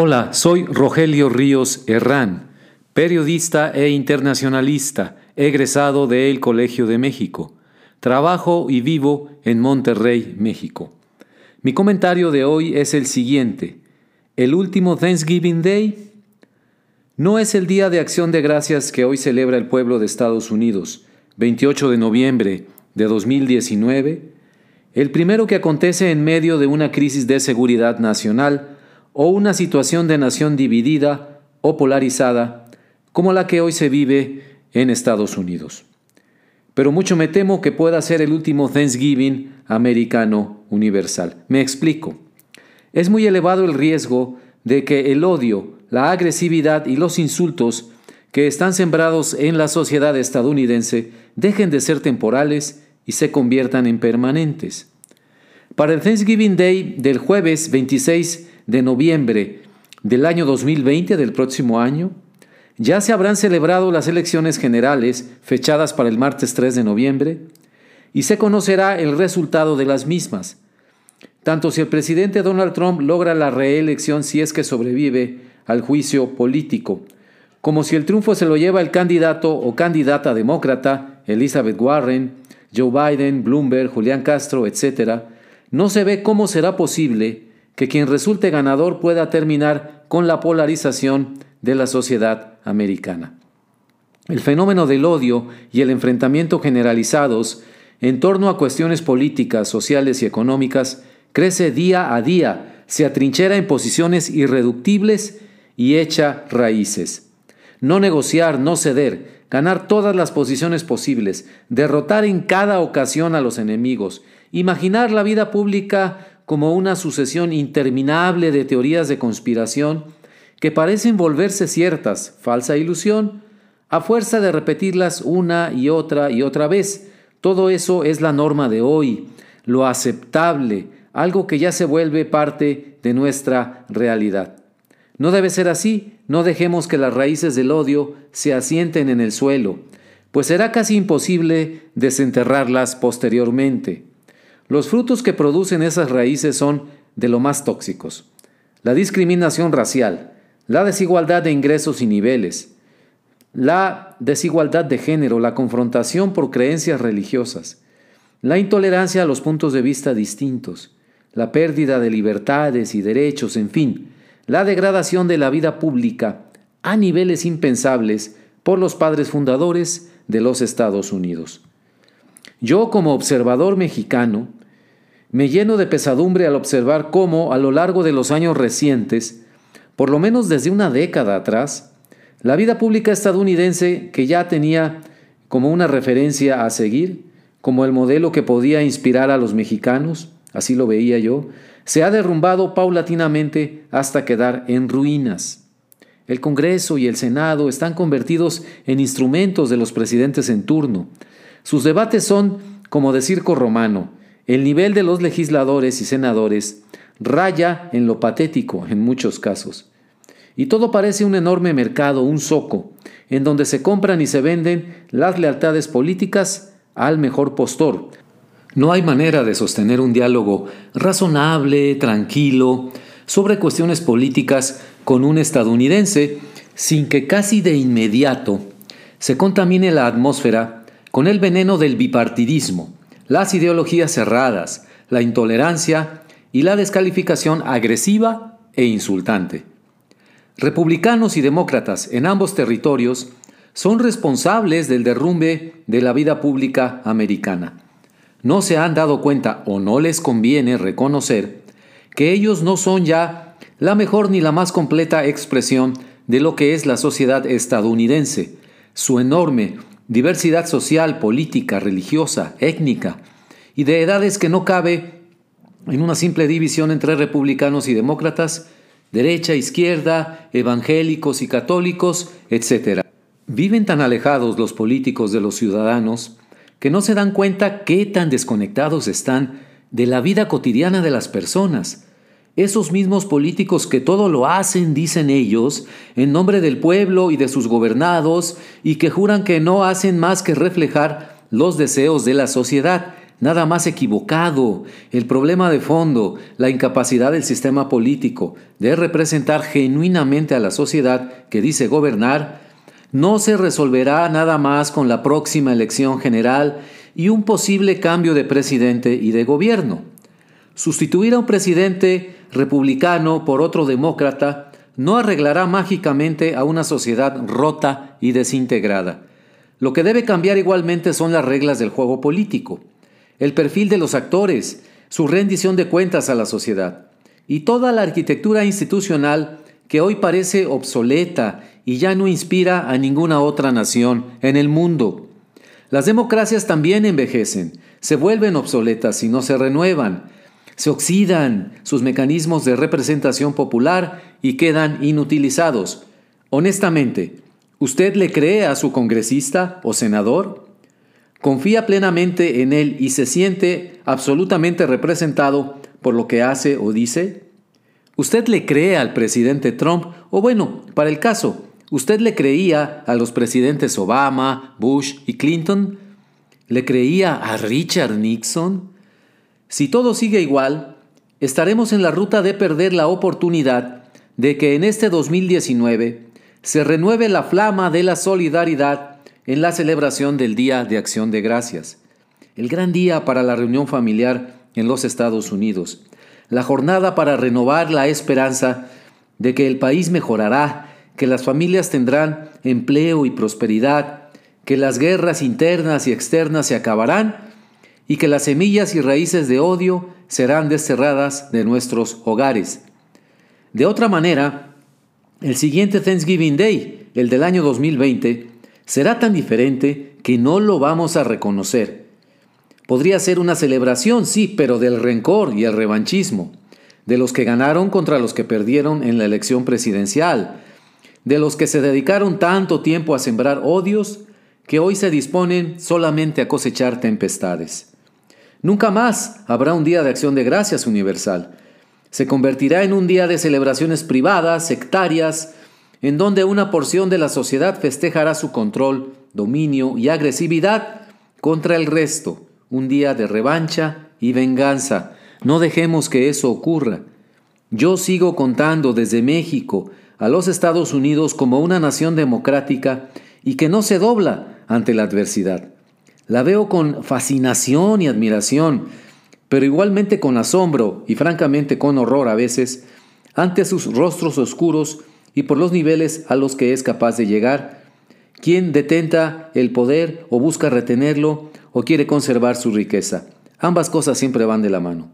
Hola, soy Rogelio Ríos Herrán, periodista e internacionalista, egresado del Colegio de México. Trabajo y vivo en Monterrey, México. Mi comentario de hoy es el siguiente. El último Thanksgiving Day no es el Día de Acción de Gracias que hoy celebra el pueblo de Estados Unidos, 28 de noviembre de 2019, el primero que acontece en medio de una crisis de seguridad nacional, o una situación de nación dividida o polarizada como la que hoy se vive en Estados Unidos. Pero mucho me temo que pueda ser el último Thanksgiving americano universal. Me explico. Es muy elevado el riesgo de que el odio, la agresividad y los insultos que están sembrados en la sociedad estadounidense dejen de ser temporales y se conviertan en permanentes. Para el Thanksgiving Day del jueves 26 de noviembre del año 2020, del próximo año, ya se habrán celebrado las elecciones generales fechadas para el martes 3 de noviembre y se conocerá el resultado de las mismas. Tanto si el presidente Donald Trump logra la reelección si es que sobrevive al juicio político, como si el triunfo se lo lleva el candidato o candidata demócrata, Elizabeth Warren, Joe Biden, Bloomberg, Julián Castro, etc., no se ve cómo será posible que quien resulte ganador pueda terminar con la polarización de la sociedad americana. El fenómeno del odio y el enfrentamiento generalizados en torno a cuestiones políticas, sociales y económicas crece día a día, se atrinchera en posiciones irreductibles y echa raíces. No negociar, no ceder, ganar todas las posiciones posibles, derrotar en cada ocasión a los enemigos, imaginar la vida pública como una sucesión interminable de teorías de conspiración que parecen volverse ciertas, falsa ilusión, a fuerza de repetirlas una y otra y otra vez. Todo eso es la norma de hoy, lo aceptable, algo que ya se vuelve parte de nuestra realidad. No debe ser así, no dejemos que las raíces del odio se asienten en el suelo, pues será casi imposible desenterrarlas posteriormente. Los frutos que producen esas raíces son de lo más tóxicos. La discriminación racial, la desigualdad de ingresos y niveles, la desigualdad de género, la confrontación por creencias religiosas, la intolerancia a los puntos de vista distintos, la pérdida de libertades y derechos, en fin, la degradación de la vida pública a niveles impensables por los padres fundadores de los Estados Unidos. Yo como observador mexicano me lleno de pesadumbre al observar cómo, a lo largo de los años recientes, por lo menos desde una década atrás, la vida pública estadounidense, que ya tenía como una referencia a seguir, como el modelo que podía inspirar a los mexicanos, así lo veía yo, se ha derrumbado paulatinamente hasta quedar en ruinas. El Congreso y el Senado están convertidos en instrumentos de los presidentes en turno. Sus debates son como de circo romano, el nivel de los legisladores y senadores raya en lo patético en muchos casos. Y todo parece un enorme mercado, un zoco, en donde se compran y se venden las lealtades políticas al mejor postor. No hay manera de sostener un diálogo razonable, tranquilo, sobre cuestiones políticas con un estadounidense sin que casi de inmediato se contamine la atmósfera con el veneno del bipartidismo, las ideologías cerradas, la intolerancia y la descalificación agresiva e insultante. Republicanos y demócratas en ambos territorios son responsables del derrumbe de la vida pública americana. No se han dado cuenta o no les conviene reconocer que ellos no son ya la mejor ni la más completa expresión de lo que es la sociedad estadounidense, su enorme diversidad social, política, religiosa, étnica y de edades que no cabe en una simple división entre republicanos y demócratas, derecha, izquierda, evangélicos y católicos, etc. Viven tan alejados los políticos de los ciudadanos que no se dan cuenta qué tan desconectados están de la vida cotidiana de las personas, esos mismos políticos que todo lo hacen, dicen ellos, en nombre del pueblo y de sus gobernados, y que juran que no hacen más que reflejar los deseos de la sociedad, Nada más equivocado. El problema de fondo, la incapacidad del sistema político de representar genuinamente a la sociedad que dice gobernar, no se resolverá nada más con la próxima elección general y un posible cambio de presidente y de gobierno. Sustituir a un presidente republicano por otro demócrata no arreglará mágicamente a una sociedad rota y desintegrada. Lo que debe cambiar igualmente son las reglas del juego político el perfil de los actores, su rendición de cuentas a la sociedad y toda la arquitectura institucional que hoy parece obsoleta y ya no inspira a ninguna otra nación en el mundo. Las democracias también envejecen, se vuelven obsoletas y no se renuevan, se oxidan sus mecanismos de representación popular y quedan inutilizados. Honestamente, ¿usted le cree a su congresista o senador? confía plenamente en Él y se siente absolutamente representado por lo que hace o dice? ¿Usted le cree al presidente Trump? O bueno, para el caso, ¿usted le creía a los presidentes Obama, Bush y Clinton? ¿Le creía a Richard Nixon? Si todo sigue igual, estaremos en la ruta de perder la oportunidad de que en este 2019 se renueve la flama de la solidaridad en la celebración del Día de Acción de Gracias, el gran día para la reunión familiar en los Estados Unidos, la jornada para renovar la esperanza de que el país mejorará, que las familias tendrán empleo y prosperidad, que las guerras internas y externas se acabarán y que las semillas y raíces de odio serán desterradas de nuestros hogares. De otra manera, el siguiente Thanksgiving Day, el del año 2020, será tan diferente que no lo vamos a reconocer. Podría ser una celebración, sí, pero del rencor y el revanchismo, de los que ganaron contra los que perdieron en la elección presidencial, de los que se dedicaron tanto tiempo a sembrar odios que hoy se disponen solamente a cosechar tempestades. Nunca más habrá un día de acción de gracias universal. Se convertirá en un día de celebraciones privadas, sectarias, en donde una porción de la sociedad festejará su control, dominio y agresividad contra el resto, un día de revancha y venganza. No dejemos que eso ocurra. Yo sigo contando desde México a los Estados Unidos como una nación democrática y que no se dobla ante la adversidad. La veo con fascinación y admiración, pero igualmente con asombro y francamente con horror a veces, ante sus rostros oscuros y por los niveles a los que es capaz de llegar, quien detenta el poder o busca retenerlo o quiere conservar su riqueza. Ambas cosas siempre van de la mano.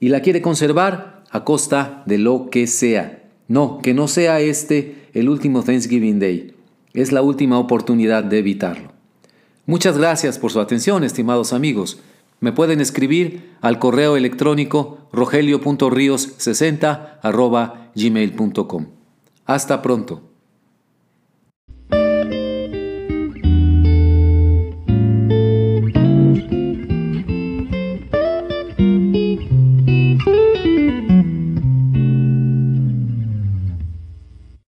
Y la quiere conservar a costa de lo que sea. No, que no sea este el último Thanksgiving Day. Es la última oportunidad de evitarlo. Muchas gracias por su atención, estimados amigos. Me pueden escribir al correo electrónico rogelio.rios60 gmail.com. Hasta pronto.